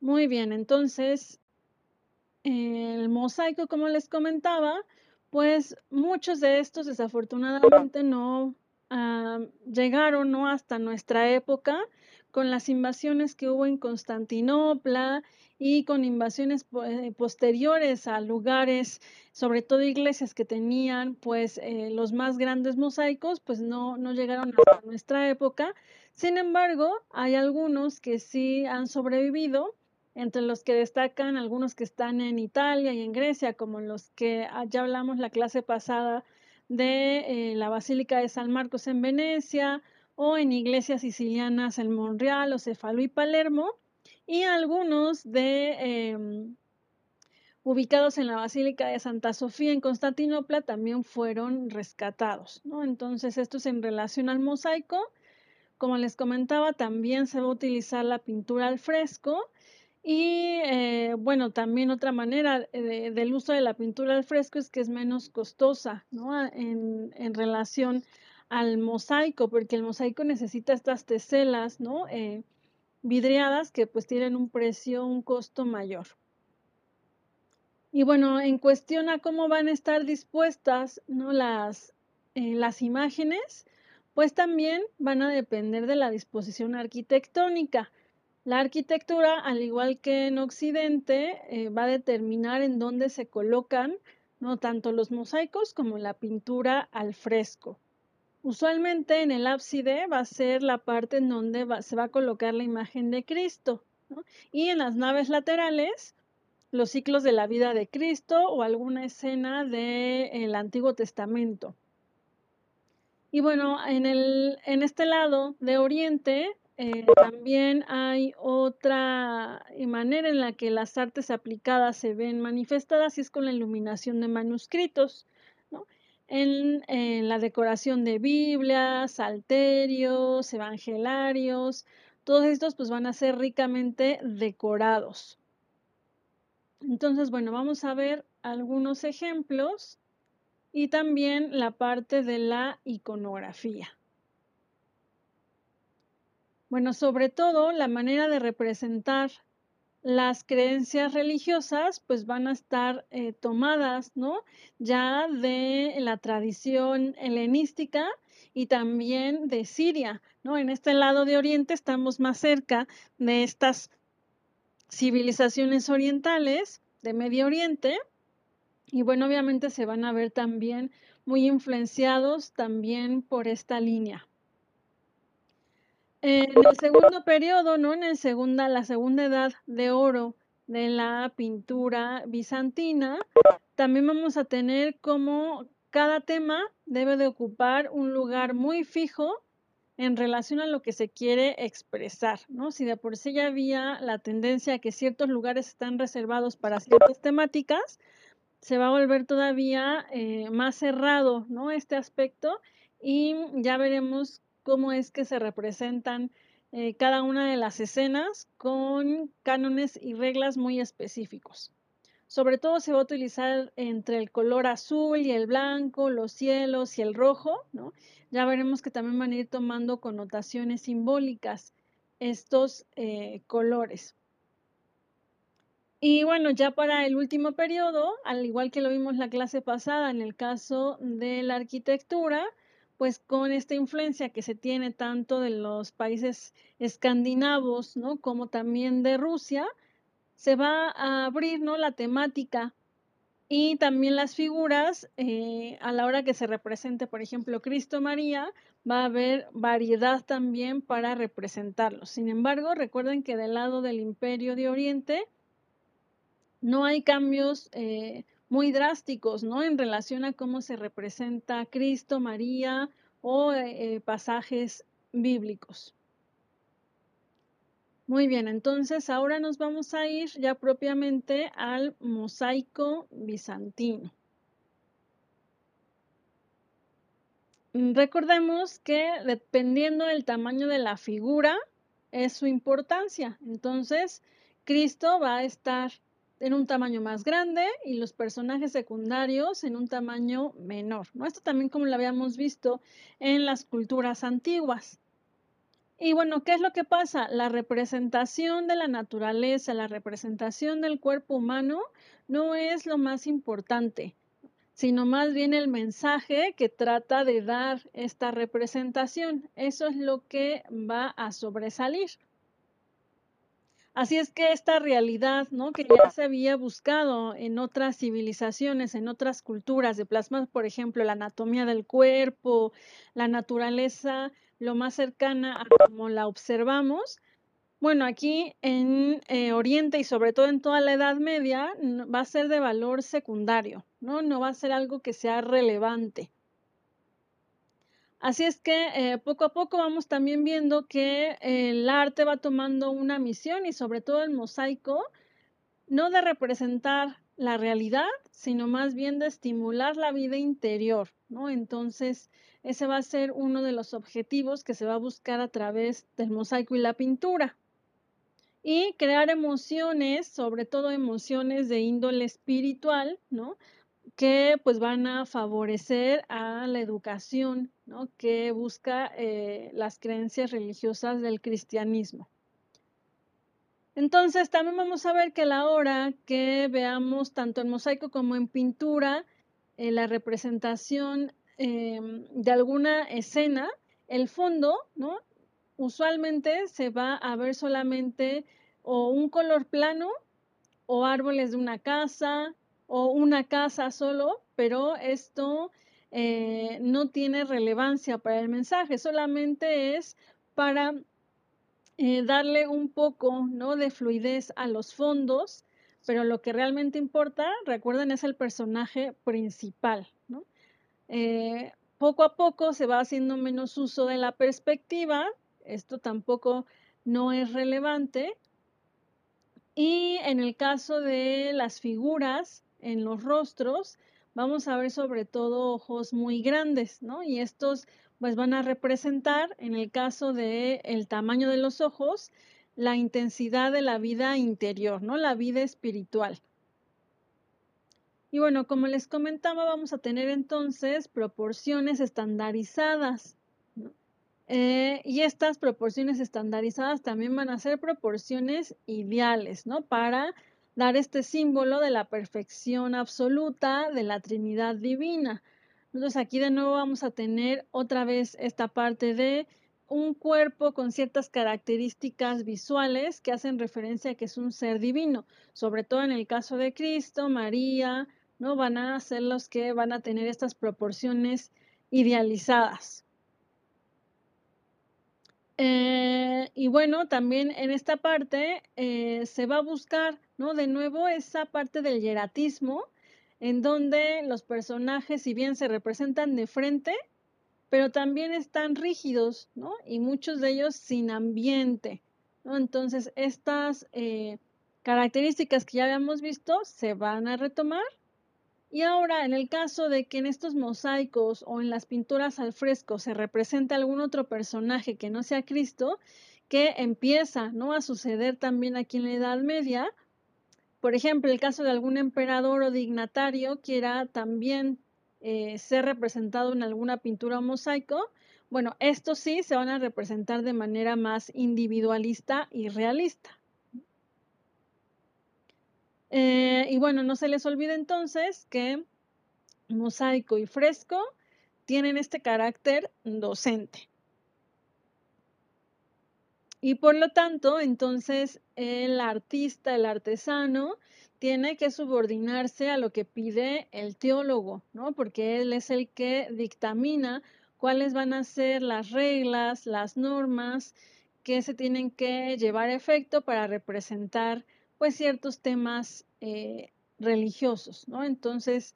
Muy bien, entonces, el mosaico, como les comentaba, pues muchos de estos desafortunadamente no ah, llegaron ¿no? hasta nuestra época con las invasiones que hubo en Constantinopla y con invasiones eh, posteriores a lugares, sobre todo iglesias que tenían pues eh, los más grandes mosaicos, pues no, no llegaron hasta nuestra época. Sin embargo, hay algunos que sí han sobrevivido entre los que destacan algunos que están en Italia y en Grecia, como los que ah, ya hablamos la clase pasada de eh, la Basílica de San Marcos en Venecia, o en iglesias sicilianas en Monreal, o y Palermo, y algunos de em, ubicados en la Basílica de Santa Sofía en Constantinopla también fueron rescatados. Entonces, esto es en relación al mosaico. Como les comentaba, también se va a utilizar la pintura al fresco. Y eh, bueno, también otra manera del uso de la pintura al fresco es que es menos costosa ¿no? en, en relación al mosaico, porque el mosaico necesita estas teselas, ¿no? Eh, vidriadas que pues tienen un precio, un costo mayor. Y bueno, en cuestión a cómo van a estar dispuestas ¿no? las, eh, las imágenes, pues también van a depender de la disposición arquitectónica. La arquitectura, al igual que en Occidente, eh, va a determinar en dónde se colocan ¿no? tanto los mosaicos como la pintura al fresco. Usualmente en el ábside va a ser la parte en donde se va a colocar la imagen de Cristo. Y en las naves laterales, los ciclos de la vida de Cristo o alguna escena del Antiguo Testamento. Y bueno, en, el, en este lado de Oriente eh, también hay otra manera en la que las artes aplicadas se ven manifestadas y es con la iluminación de manuscritos en, la decoración de Biblias, salterios, evangelarios, todos estos pues van a ser ricamente decorados. Entonces, bueno, vamos a ver algunos ejemplos y también la parte de la iconografía. Bueno, sobre todo la manera de representar las creencias religiosas pues van a estar eh, tomadas, ¿no? Ya de la tradición helenística y también de Siria, ¿no? En este lado de Oriente estamos más cerca de estas civilizaciones orientales de Medio Oriente y bueno, obviamente se van a ver también muy influenciados también por esta línea. En el segundo periodo, ¿no? En el segunda, la segunda edad de oro de la pintura bizantina, también vamos a tener como cada tema debe de ocupar un lugar muy fijo en relación a lo que se quiere expresar, ¿no? Si de por sí ya había la tendencia a que ciertos lugares están reservados para ciertas temáticas, se va a volver todavía eh, más cerrado, ¿no? Este aspecto y ya veremos cómo es que se representan eh, cada una de las escenas con cánones y reglas muy específicos. Sobre todo se va a utilizar entre el color azul y el blanco, los cielos y el rojo, ¿no? Ya veremos que también van a ir tomando connotaciones simbólicas estos eh, colores. Y bueno, ya para el último periodo, al igual que lo vimos la clase pasada en el caso de la arquitectura, pues con esta influencia que se tiene tanto de los países escandinavos, ¿no? Como también de Rusia, se va a abrir, ¿no? La temática y también las figuras, eh, a la hora que se represente, por ejemplo, Cristo María, va a haber variedad también para representarlos. Sin embargo, recuerden que del lado del Imperio de Oriente no hay cambios eh, muy drásticos, ¿no? En relación a cómo se representa Cristo, María o eh, eh, pasajes bíblicos. Muy bien, entonces ahora nos vamos a ir ya propiamente al mosaico bizantino. Mm, recordemos que dependiendo del tamaño de la figura es su importancia. Entonces, Cristo va a estar en un tamaño más grande y los personajes secundarios en un tamaño menor. Esto también como lo habíamos visto en las culturas antiguas. Y bueno, ¿qué es lo que pasa? La representación de la naturaleza, la representación del cuerpo humano no es lo más importante, sino más bien el mensaje que trata de dar esta representación. Eso es lo que va a sobresalir. Así es que esta realidad, ¿no? Que ya se había buscado en otras civilizaciones, en otras culturas, de plasmar, por ejemplo, la anatomía del cuerpo, la naturaleza, lo más cercana a como la observamos. Bueno, aquí en eh, Oriente y sobre todo en toda la Edad Media va a ser de valor secundario, ¿no? No va a ser algo que sea relevante. Así es que eh, poco a poco vamos también viendo que el arte va tomando una misión y sobre todo el mosaico, no de representar la realidad, sino más bien de estimular la vida interior, ¿no? Entonces, ese va a ser uno de los objetivos que se va a buscar a través del mosaico y la pintura. Y crear emociones, sobre todo emociones de índole espiritual, ¿no? Que pues van a favorecer a la educación ¿no? que busca eh, las creencias religiosas del cristianismo. Entonces también vamos a ver que a la hora que veamos tanto en mosaico como en pintura eh, la representación em, de alguna escena, el fondo, ¿no? Usualmente se va a ver solamente o un color plano o árboles de una casa, o una casa solo, pero esto eh, no tiene relevancia para el mensaje, solamente es para eh, darle un poco ¿no? de fluidez a los fondos, pero lo que realmente importa, recuerden, es el personaje principal. Eh, poco a poco se va haciendo menos uso de la perspectiva, esto tampoco no es relevante. Y en el caso de las figuras, en los rostros, vamos a ver sobre todo ojos muy grandes, ¿no? Y estos pues van a representar, en el caso de el tamaño de los ojos, la intensidad de la vida interior, ¿no? La vida espiritual. Y bueno, como les comentaba, vamos a tener entonces proporciones estandarizadas. Eh, y estas proporciones estandarizadas también van a ser proporciones ideales, ¿no? Para dar este símbolo de la perfección absoluta de la Trinidad Divina. Entonces aquí de nuevo vamos a tener otra vez esta parte de un cuerpo con ciertas características visuales que hacen referencia a que es un ser divino, sobre todo en el caso de Cristo, María, ¿no? Van a ser los que van a tener estas proporciones idealizadas. Eh, y bueno, también en esta parte eh, se va a buscar, ¿no? De nuevo, esa parte del hieratismo, en donde los personajes, si bien se representan de frente, pero también están rígidos, ¿no? Y muchos de ellos sin ambiente. Entonces, estas eh, características que ya habíamos visto se van a retomar y ahora, en el caso de que en estos mosaicos o en las pinturas al fresco se represente algún otro personaje que no sea Cristo, que empieza ¿no? a suceder también aquí en la Edad Media, por ejemplo, el caso de algún emperador o dignatario quiera también eh, ser representado en alguna pintura o mosaico, bueno, estos sí se van a representar de manera más individualista y realista. Eh, y bueno, no se les olvide entonces que mosaico y fresco tienen este carácter docente. Y por lo tanto, entonces el artista, el artesano, tiene que subordinarse a lo que pide el teólogo, ¿no? Porque él es el que dictamina cuáles van a ser las reglas, las normas que se tienen que llevar a efecto para representar pues ciertos temas eh, religiosos, ¿no? Entonces,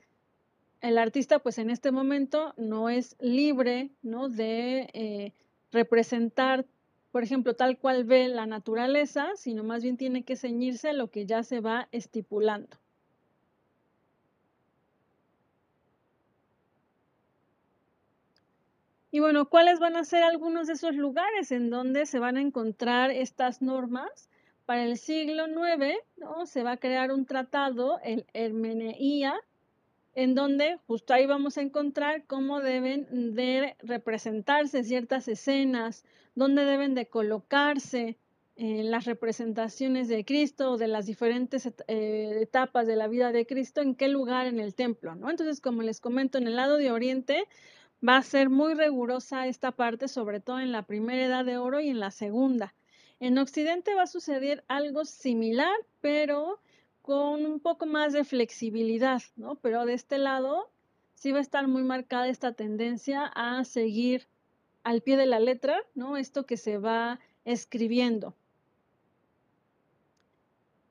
el artista pues en este momento no es libre, ¿no? De eh, representar, por ejemplo, tal cual ve la naturaleza, sino más bien tiene que ceñirse a lo que ya se va estipulando. Y bueno, ¿cuáles van a ser algunos de esos lugares en donde se van a encontrar estas normas? Para el siglo IX ¿no? se va a crear un tratado, el Hermeneía, en donde justo ahí vamos a encontrar cómo deben de representarse ciertas escenas, dónde deben de colocarse eh, las representaciones de Cristo o de las diferentes eh, etapas de la vida de Cristo, en qué lugar en el templo, ¿no? Entonces, como les comento, en el lado de Oriente va a ser muy rigurosa esta parte, sobre todo en la primera edad de oro y en la segunda. En Occidente va a suceder algo similar, pero con un poco más de flexibilidad, ¿no? Pero de este lado sí va a estar muy marcada esta tendencia a seguir al pie de la letra, ¿no? Esto que se va escribiendo.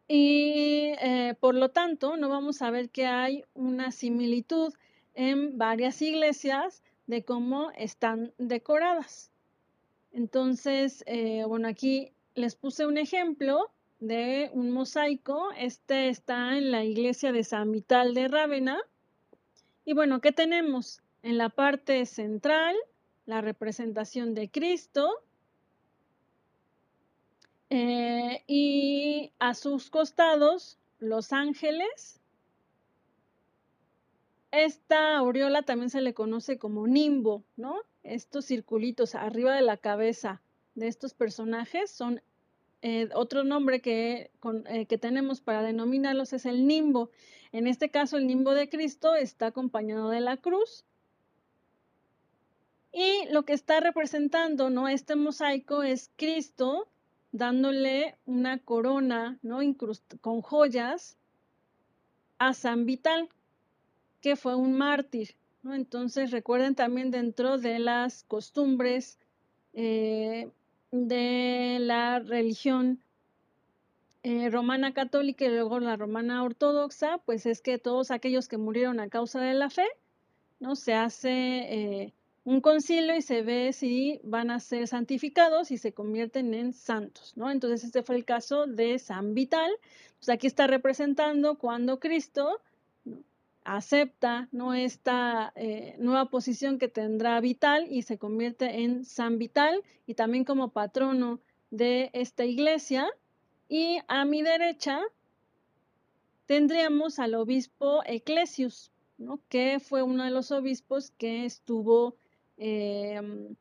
Y eh, por lo tanto, no vamos a ver que hay una similitud en varias iglesias de cómo están decoradas. Entonces, eh, bueno, aquí les puse un ejemplo de un mosaico. Este está en la iglesia de San Vital de Rávena. Y bueno, ¿qué tenemos? En la parte central, la representación de Cristo, eh, y a sus costados, los ángeles. Esta aureola también se le conoce como nimbo, ¿no? Estos circulitos arriba de la cabeza de estos personajes son eh, otro nombre que, eh, que tenemos para denominarlos es el nimbo. En este caso, el nimbo de Cristo está acompañado de la cruz. Y lo que está representando, ¿no? Este mosaico es Cristo dándole una corona, ¿no? con joyas a San Vital, que fue un mártir, ¿no? Entonces recuerden también dentro de las costumbres eh, de la religión eh, romana católica y luego la romana ortodoxa, pues es que todos aquellos que murieron a causa de la fe, ¿no? Se hace eh, un concilio y se ve si van a ser santificados y se convierten en santos, ¿no? Entonces este fue el caso de San Vital. Pues aquí está representando cuando Cristo acepta esta eh, nueva posición que tendrá Vital y se convierte en San Vital y también como patrono de esta iglesia. Y a mi derecha tendríamos al obispo Eclesius, ¿no? que fue uno de los obispos que estuvo Em,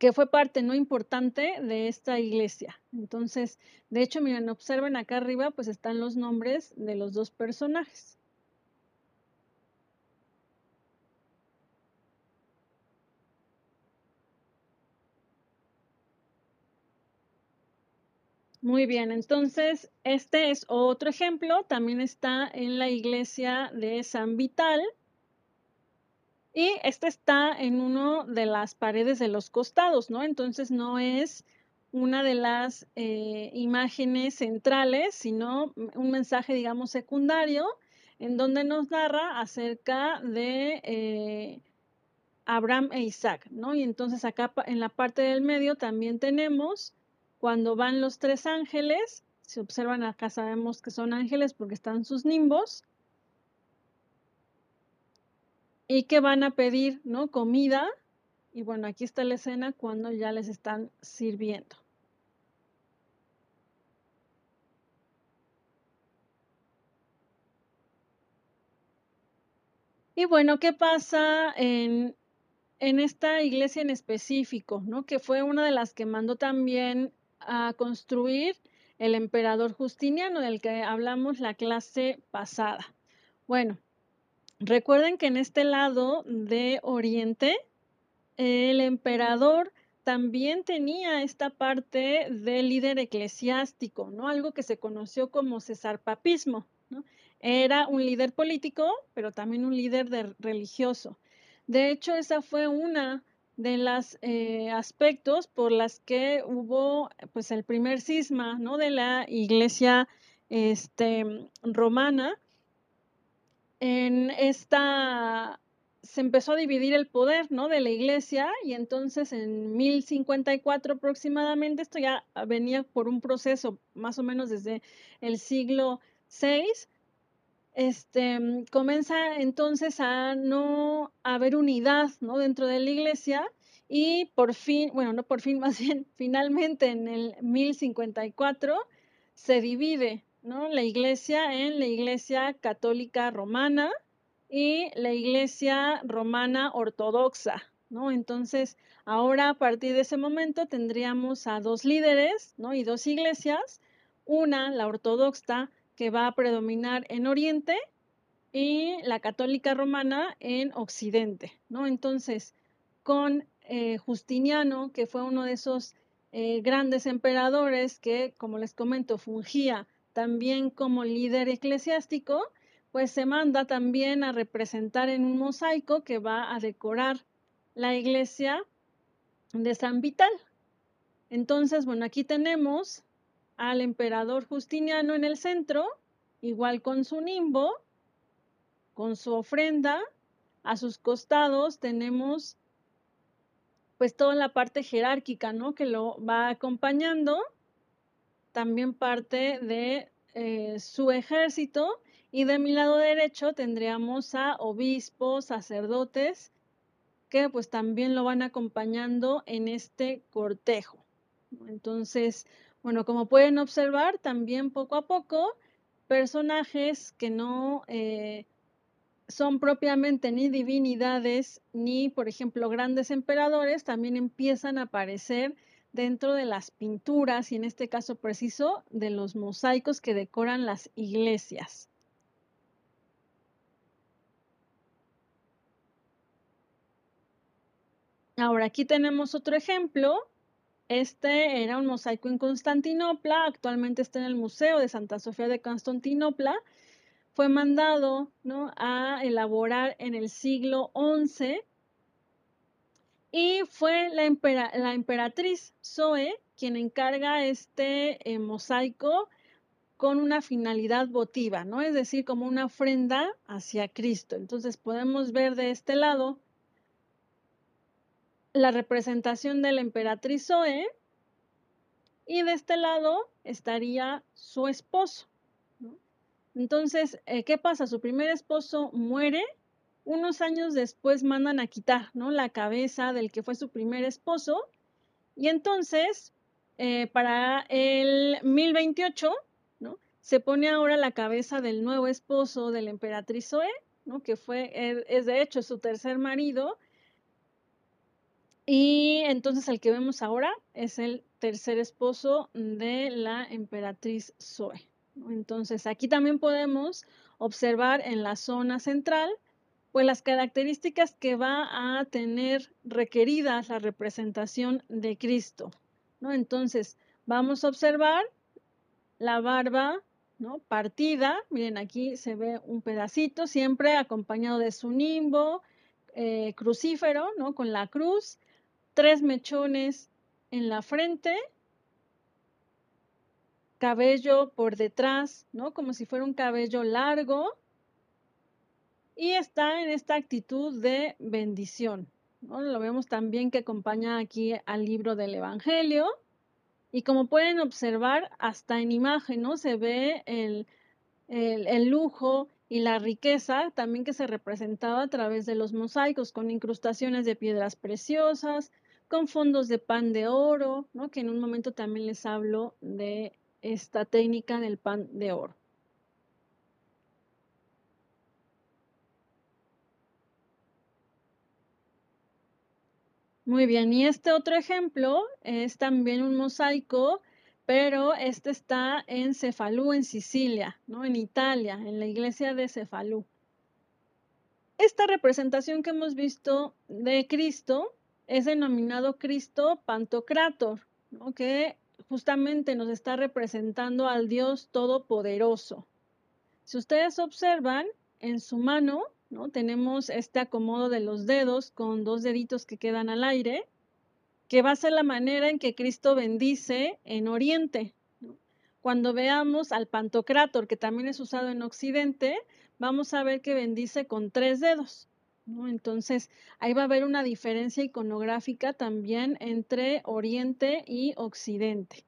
que fue parte no importante de esta iglesia. Entonces, de hecho, miren, observen acá arriba, pues están los nombres de los dos personajes. Muy bien, entonces este es otro ejemplo, también está en la iglesia de San Vital, y este está en una de las paredes de los costados, ¿no? Entonces no es una de las eh, imágenes centrales, sino un mensaje, digamos, secundario, en donde nos narra acerca de eh, Abraham e Isaac, ¿no? Y entonces acá en la parte del medio también tenemos cuando van los tres ángeles, si observan acá sabemos que son ángeles porque están sus nimbos, y que van a pedir, ¿no? Comida. Y bueno, aquí está la escena cuando ya les están sirviendo. Y bueno, ¿qué pasa en, en esta iglesia en específico, ¿no? Que fue una de las que mandó también a construir el emperador Justiniano, del que hablamos la clase pasada. Bueno, Recuerden que en este lado de Oriente, el emperador también tenía esta parte de líder eclesiástico, ¿no? Algo que se conoció como cesarpapismo, ¿no? Era un líder político, pero también un líder religioso. De hecho, esa fue una de los eh, aspectos por las que hubo pues el primer cisma ¿no? de la iglesia este, romana en esta se empezó a dividir el poder, ¿no? De la iglesia y entonces en 1054 aproximadamente, esto ya venía por un proceso más o menos desde el siglo VI, este, comienza entonces a no haber unidad, ¿no? Dentro de la iglesia y por fin, bueno, no por fin, más bien, finalmente en el 1054 se divide ¿no? La iglesia en la iglesia católica romana y la iglesia romana ortodoxa, ¿no? Entonces, ahora a partir de ese momento tendríamos a dos líderes, ¿no? Y dos iglesias, una, la ortodoxa, que va a predominar en Oriente y la católica romana en Occidente, ¿no? Entonces, con eh, Justiniano, que fue uno de esos eh, grandes emperadores que, como les comento, fungía también como líder eclesiástico, pues se manda también a representar en un mosaico que va a decorar la iglesia de San Vital. Entonces, bueno, aquí tenemos al emperador Justiniano en el centro, igual con su nimbo, con su ofrenda. A sus costados tenemos pues toda la parte jerárquica, ¿no? Que lo va acompañando. También parte de eh, su ejército. Y de mi lado derecho tendríamos a obispos, sacerdotes, que pues también lo van acompañando en este cortejo. Entonces, bueno, como pueden observar, también poco a poco, personajes que no eh, son propiamente ni divinidades ni, por ejemplo, grandes emperadores, también empiezan a aparecer dentro de las pinturas y en este caso preciso de los mosaicos que decoran las iglesias. Ahora aquí tenemos otro ejemplo. Este era un mosaico en Constantinopla, actualmente está en el Museo de Santa Sofía de Constantinopla fue mandado a elaborar en el siglo XI y fue la, emperatriz Zoe quien encarga este eh, mosaico con una finalidad votiva, ¿no? Es decir, como una ofrenda hacia Cristo. Entonces podemos ver de este lado la representación de la emperatriz Zoe y de este lado estaría su esposo. Entonces, eh, ¿qué pasa? Su primer esposo muere, unos años después mandan a quitar, ¿no? La cabeza del que fue su primer esposo, y entonces, eh, para el 1028, ¿no? Se pone ahora la cabeza del nuevo esposo de la emperatriz Zoe, ¿no? Que fue, er, es de hecho su tercer marido, y entonces el que vemos ahora es el tercer esposo de la emperatriz Zoe. Entonces, aquí también podemos observar en la zona central, pues las características que va a tener requeridas la representación de Cristo, ¿no? Entonces, vamos a observar la barba, ¿no? Partida, miren, aquí se ve un pedacito, siempre acompañado de su nimbo eh, crucífero, ¿no? Con la cruz, tres mechones en la frente, cabello por detrás, ¿no? Como si fuera un cabello largo. Y está en esta actitud de bendición. ¿no? Lo vemos también que acompaña aquí al libro del Evangelio. Y como pueden observar, hasta en imagen, ¿no? Se ve el, el, lujo y la riqueza también que se representaba a través de los mosaicos, con incrustaciones de piedras preciosas, con fondos de pan de oro, que en un momento también les hablo de esta técnica del pan de oro. Muy bien, y este otro ejemplo es también un mosaico, pero este está en Cefalú, en Sicilia, ¿no? en Italia, en la iglesia de Cefalú. Esta representación que hemos visto de Cristo es denominado Cristo Pantocrator, que justamente nos está representando al Dios Todopoderoso. Si ustedes observan, en su mano, ¿no? Tenemos este acomodo de los dedos con dos deditos que quedan al aire, que va a ser la manera en que Cristo bendice en Oriente. Cuando veamos al Pantocrator, que también es usado en Occidente, vamos a ver que bendice con tres dedos. Entonces, ahí va a haber una diferencia iconográfica también entre Oriente y Occidente.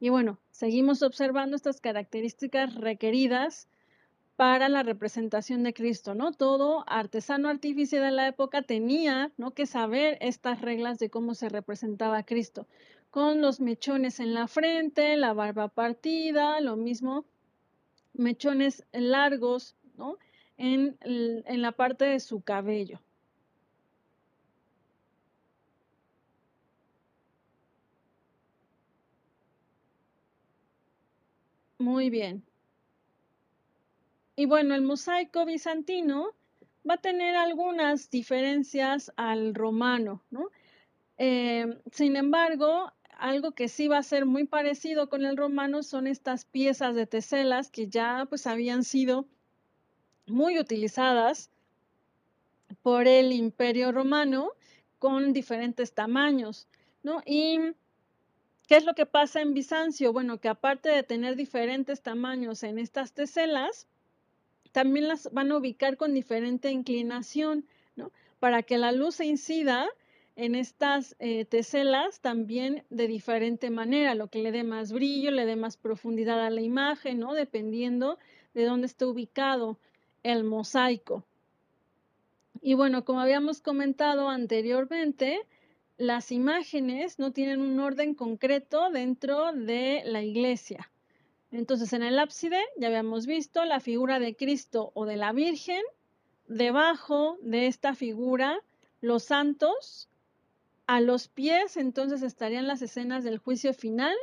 Y bueno, seguimos observando estas características requeridas para la representación de Cristo, ¿no? Todo artesano artífice de la época tenía, ¿no? que saber estas reglas de cómo se representaba a Cristo, con los mechones en la frente, la barba partida, lo mismo mechones largos, ¿no? En, en la parte de su cabello. Muy bien. Y bueno, el mosaico bizantino va a tener algunas diferencias al romano, ¿no? Em, sin embargo, algo que sí va a ser muy parecido con el romano son estas piezas de teselas que ya pues habían sido muy utilizadas por el imperio romano con diferentes tamaños, ¿no? Y ¿qué es lo que pasa en Bizancio? Bueno, que aparte de tener diferentes tamaños en estas teselas, también las van a ubicar con diferente inclinación, ¿no? Para que la luz se incida en estas eh, teselas también de diferente manera, lo que le dé más brillo, le dé más profundidad a la imagen, ¿no? Dependiendo de dónde esté ubicado el mosaico. Y bueno, como habíamos comentado anteriormente, las imágenes no tienen un orden concreto dentro de la iglesia. Entonces, en el ábside ya habíamos visto la figura de Cristo o de la Virgen. Debajo de esta figura, los santos. A los pies, entonces, estarían las escenas del juicio final.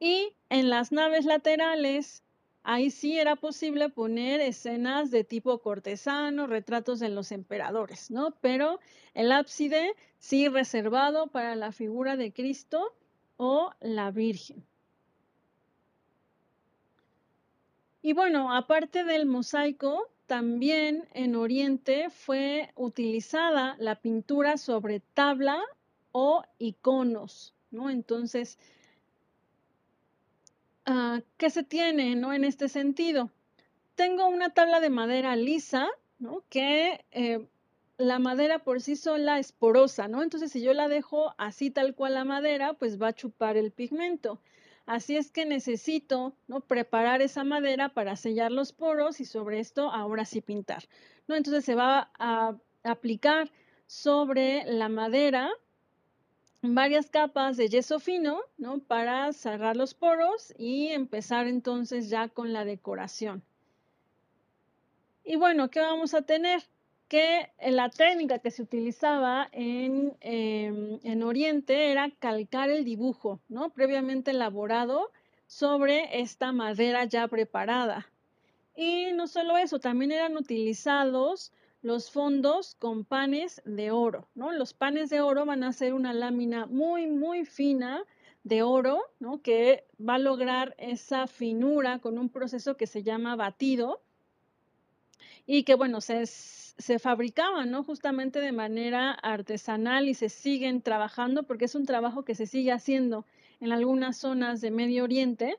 Y en las naves laterales, ahí sí era posible poner escenas de tipo cortesano, retratos de los emperadores, ¿no? Pero el ábside sí reservado para la figura de Cristo o la Virgen. Y bueno, aparte del mosaico, también en Oriente fue utilizada la pintura sobre tabla o iconos, ¿no? Entonces, ah, ¿qué se tiene, ¿no? En este sentido, tengo una tabla de madera lisa, ¿no? Que eh, la madera por sí sola es porosa, ¿no? Entonces, si yo la dejo así tal cual la madera, pues va a chupar el pigmento. Así es que necesito ¿no? preparar esa madera para sellar los poros y sobre esto ahora sí pintar. ¿no? Entonces se va a aplicar sobre la madera varias capas de yeso fino ¿no? para cerrar los poros y empezar entonces ya con la decoración. Y bueno, ¿qué vamos a tener? Que la técnica que se utilizaba en, em, en, Oriente era calcar el dibujo, ¿no? Previamente elaborado sobre esta madera ya preparada. Y no solo eso, también eran utilizados los fondos con panes de oro, ¿no? Los panes de oro van a ser una lámina muy, muy fina de oro, ¿no? Que va a lograr esa finura con un proceso que se llama batido y que, bueno, se, se fabricaban, ¿no? Justamente de manera artesanal y se siguen trabajando porque es un trabajo que se sigue haciendo en algunas zonas de Medio Oriente.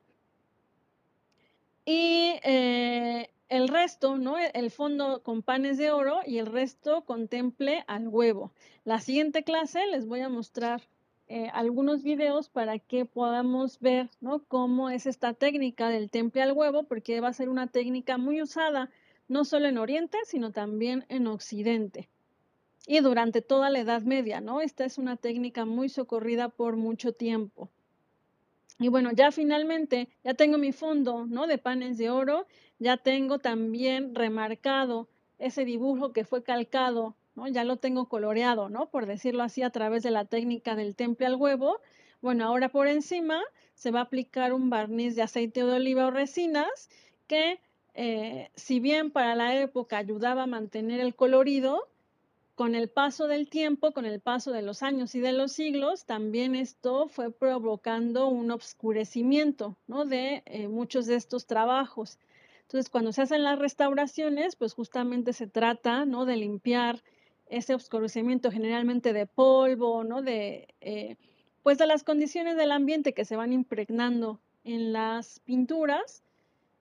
Y eh, el resto, ¿no? El fondo con panes de oro y el resto con temple al huevo. La siguiente clase les voy a mostrar eh, algunos videos para que podamos ver, ¿no? Cómo es esta técnica del temple al huevo, porque va a ser una técnica muy usada no solo en Oriente, sino también en Occidente. Y durante toda la Edad Media, ¿no? Esta es una técnica muy socorrida por mucho tiempo. Y bueno, ya finalmente, ya tengo mi fondo, ¿no? De panes de oro, ya tengo también remarcado ese dibujo que fue calcado, ¿no? Ya lo tengo coloreado, ¿no? Por decirlo así, a través de la técnica del temple al huevo. Bueno, ahora por encima se va a aplicar un barniz de aceite de oliva o resinas que eh, si bien para la época ayudaba a mantener el colorido, con el paso del tiempo, con el paso de los años y de los siglos, también esto fue provocando un obscurecimiento ¿no? de eh, muchos de estos trabajos. Entonces, cuando se hacen las restauraciones, pues justamente se trata ¿no? de limpiar ese obscurecimiento generalmente de polvo, ¿no? de, eh, pues de las condiciones del ambiente que se van impregnando en las pinturas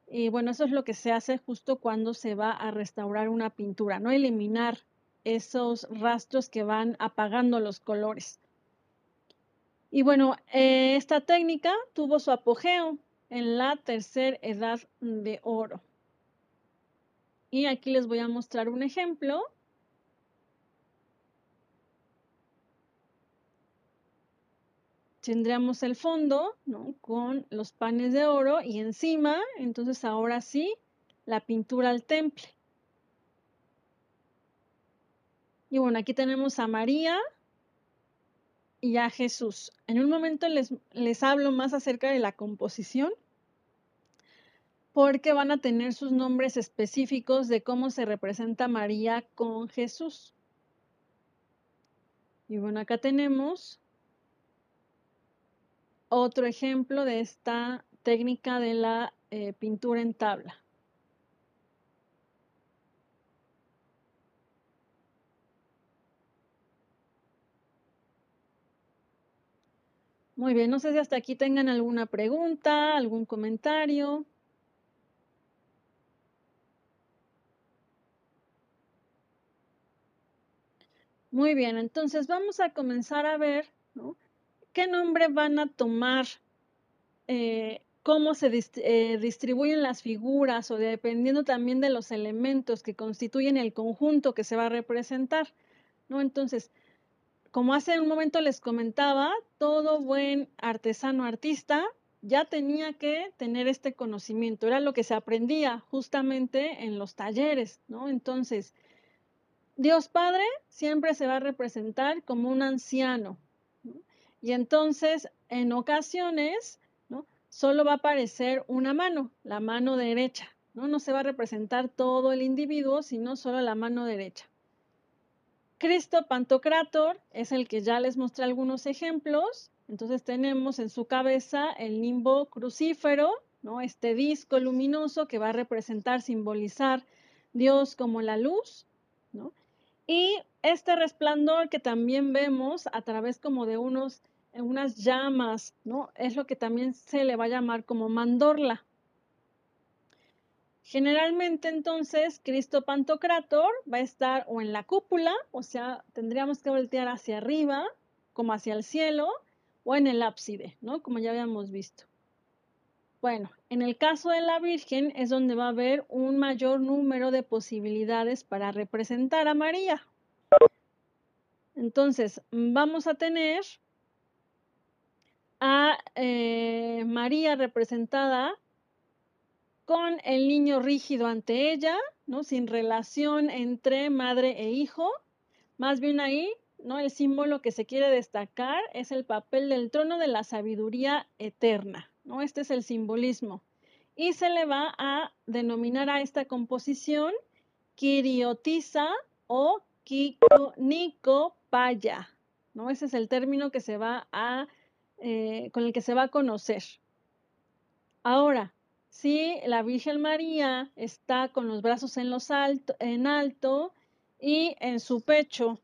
y bueno, eso es lo que se hace justo cuando se va a restaurar una pintura, no eliminar esos rastros que van apagando los colores. Y bueno, eh, esta técnica tuvo su apogeo en la tercera edad de oro. Y aquí les voy a mostrar un ejemplo. Tendríamos el fondo. Con los panes de oro y encima, entonces ahora sí, la pintura al temple. Y bueno, aquí tenemos a María y a Jesús. En un momento les, les hablo más acerca de la composición, porque van a tener sus nombres específicos de cómo se representa María con Jesús. Y bueno, acá tenemos otro ejemplo de esta técnica de la eh, pintura en tabla. Muy bien, no sé si hasta aquí tengan alguna pregunta, algún comentario. Muy bien, entonces vamos a comenzar a ver ¿no? Qué nombre van a tomar, eh, cómo se eh, distribuyen las figuras o dependiendo también de los elementos que constituyen el conjunto que se va a representar, ¿no? Entonces, como hace un momento les comentaba, todo buen artesano artista ya tenía que tener este conocimiento, era lo que se aprendía justamente en los talleres, ¿no? Entonces, Dios Padre siempre se va a representar como un anciano, y entonces, en ocasiones. Solo va a aparecer una mano, la mano derecha, ¿no? No se va a representar todo el individuo, sino solo la mano derecha. Cristo Pantocrator es el que ya les mostré algunos ejemplos. Entonces tenemos en su cabeza el nimbo crucífero, ¿no? Este disco luminoso que va a representar, simbolizar Dios como la luz, ¿no? Y este resplandor que también vemos a través como de unos unas llamas, ¿no? Es lo que también se le va a llamar como mandorla. Generalmente entonces Cristo Pantocrator va a estar o en la cúpula, o sea, tendríamos que voltear hacia arriba, como hacia el cielo, o en el ábside, ¿no? Como ya habíamos visto. Bueno, en el caso de la Virgen es donde va a haber un mayor número de posibilidades para representar a María. Entonces, vamos a tener a eh, María representada con el niño rígido ante ella, ¿no? Sin relación entre madre e hijo. Más bien ahí, ¿no? El símbolo que se quiere destacar es el papel del trono de la sabiduría eterna, ¿no? Este es el simbolismo. Y se le va a denominar a esta composición Kiriotiza o Nicopaya, ¿no? Ese es el término que se va a eh, con el que se va a conocer. Ahora, si la Virgen María está con los brazos en, los alto, en alto y en su pecho,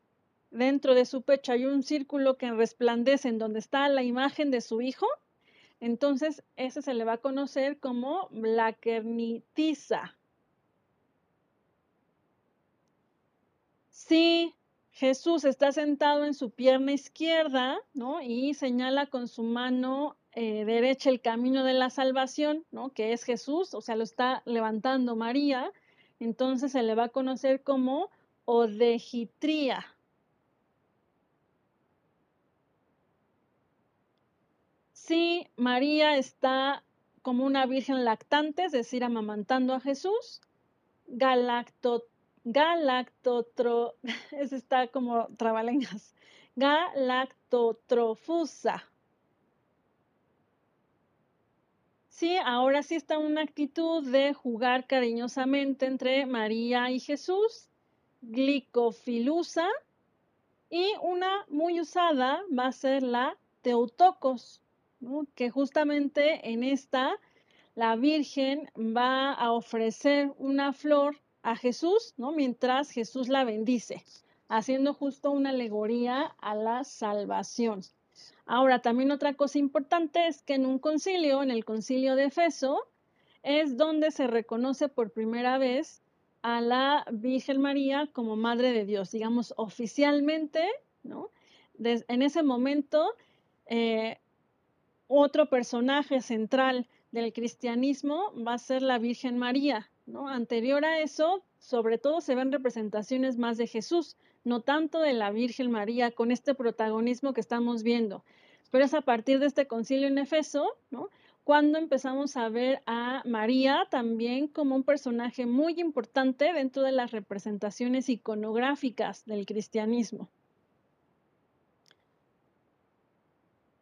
dentro de su pecho hay un círculo que resplandece en donde está la imagen de su hijo, entonces ese se le va a conocer como la kernitiza. Si Jesús está sentado en su pierna izquierda, ¿no? Y señala con su mano eh, derecha el camino de la salvación, ¿no? Que es Jesús, o sea, lo está levantando María. Entonces se le va a conocer como odegitría. Si María está como una virgen lactante, es decir, amamantando a Jesús, galacto galactotro, está como trabalengas, galactotrofusa. Sí, ahora sí está una actitud de jugar cariñosamente entre María y Jesús, glicofilusa, y una muy usada va a ser la teutocos, que justamente en esta la Virgen va a ofrecer una flor a Jesús, ¿no? Mientras Jesús la bendice, haciendo justo una alegoría a la salvación. Ahora, también otra cosa importante es que en un concilio, en el concilio de Efeso, es donde se reconoce por primera vez a la Virgen María como Madre de Dios, digamos oficialmente, ¿no? en ese momento, eh, otro personaje central del cristianismo va a ser la Virgen María, Anterior a eso, sobre todo se ven representaciones más de Jesús, no tanto de la Virgen María con este protagonismo que estamos viendo. Pero es a partir de este concilio en Efeso, ¿no? Cuando empezamos a ver a María también como un personaje muy importante dentro de las representaciones iconográficas del cristianismo.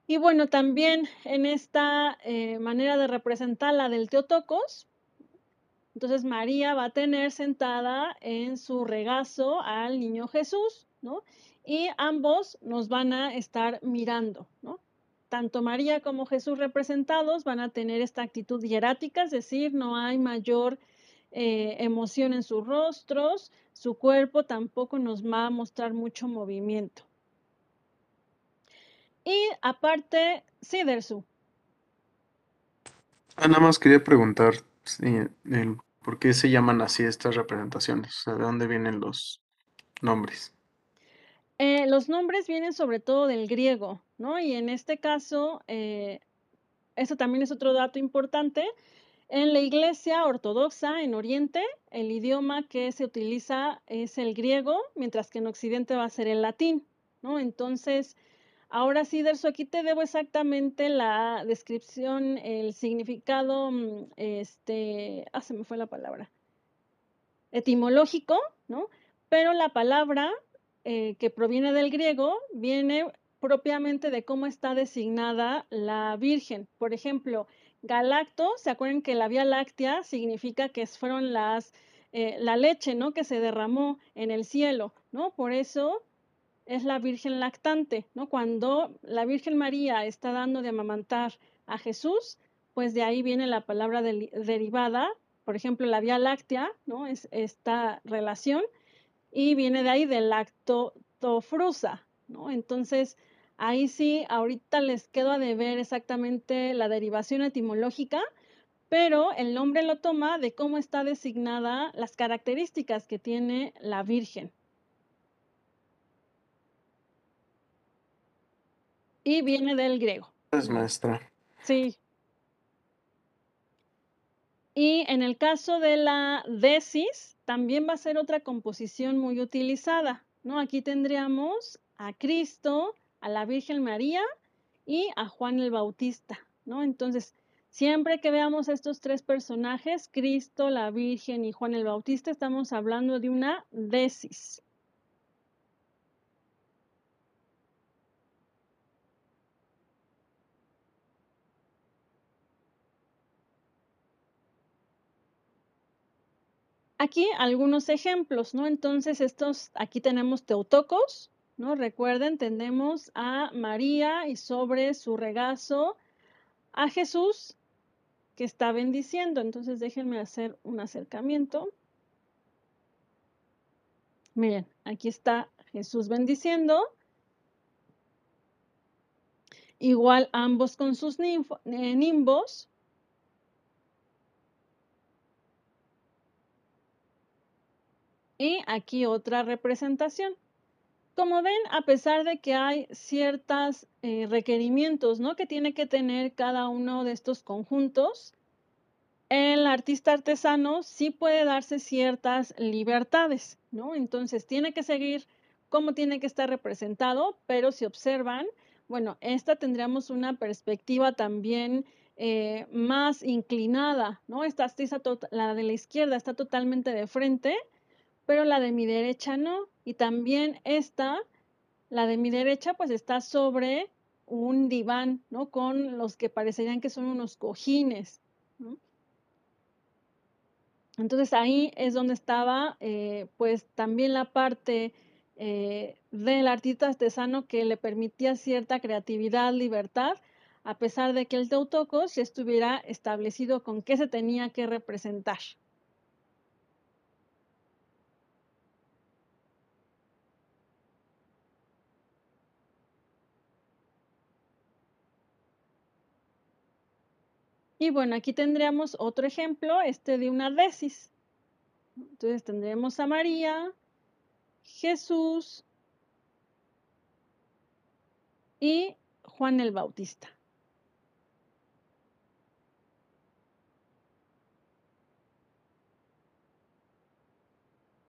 Y bueno, también en esta eh, manera de representar la del Teotocos, entonces María va a tener sentada en su regazo al niño Jesús, ¿no? Y ambos nos van a estar mirando, ¿no? Tanto María como Jesús representados van a tener esta actitud hierática, es decir, no hay mayor eh, emoción en sus rostros, su cuerpo tampoco nos va a mostrar mucho movimiento. Y aparte, sí, Dersu. Ah, nada más quería preguntar por qué se llaman así estas representaciones, de dónde vienen los nombres. Eh, los nombres vienen sobre todo del griego, ¿no? Y en este caso, eh, eso también es otro dato importante. En la iglesia ortodoxa en Oriente, el idioma que se utiliza es el griego, mientras que en Occidente va a ser el latín, ¿no? Entonces, Ahora sí, Derso, aquí te debo exactamente la descripción, el significado, mm, este, ah, se me fue la palabra, etimológico, ¿no? Pero la palabra eh, que proviene del griego viene propiamente de cómo está designada la Virgen. Por ejemplo, galacto, ¿se acuerdan que la Vía Láctea significa que fueron las, eh, la leche, ¿no? Que se derramó en el cielo, ¿no? Por eso es la Virgen lactante, ¿no? Cuando la Virgen María está dando de amamantar a Jesús, pues de ahí viene la palabra derivada, por ejemplo, la Vía Láctea, ¿no? Es esta relación, y viene de ahí del lactofrusa, ¿no? Entonces, ahí sí, ahorita les quedo a deber exactamente la derivación etimológica, pero el nombre lo toma de cómo está designada las características que tiene la Virgen. Y viene del griego. Es maestra. Sí. Y en el caso de la desis, también va a ser otra composición muy utilizada, ¿no? Aquí tendríamos a Cristo, a la Virgen María y a Juan el Bautista, ¿no? Entonces, siempre que veamos estos tres personajes, Cristo, la Virgen y Juan el Bautista, estamos hablando de una desis. Aquí algunos ejemplos, ¿no? Entonces, estos, aquí tenemos Teotocos, ¿no? Recuerden, tenemos a María y sobre su regazo a Jesús que está bendiciendo. Entonces, déjenme hacer un acercamiento. Miren, aquí está Jesús bendiciendo. Igual ambos con sus eh, nimbos, Y aquí otra representación. Como ven, a pesar de que hay ciertos eh, requerimientos ¿no? que tiene que tener cada uno de estos conjuntos, el artista artesano sí puede darse ciertas libertades, ¿no? Entonces tiene que seguir cómo tiene que estar representado, pero si observan, bueno, esta tendríamos una perspectiva también eh, más inclinada, ¿no? Esta, la de la izquierda está totalmente de frente, pero la de mi derecha no. Y también esta, la de mi derecha, pues está sobre un diván, ¿no? Con los que parecerían que son unos cojines. Entonces ahí es donde estaba, eh, pues también la parte eh, del artista artesano que le permitía cierta creatividad, libertad, a pesar de que el Teutocos ya estuviera establecido con qué se tenía que representar. Y bueno, aquí tendríamos otro ejemplo, este de una desis. Entonces tendremos a María, Jesús y Juan el Bautista.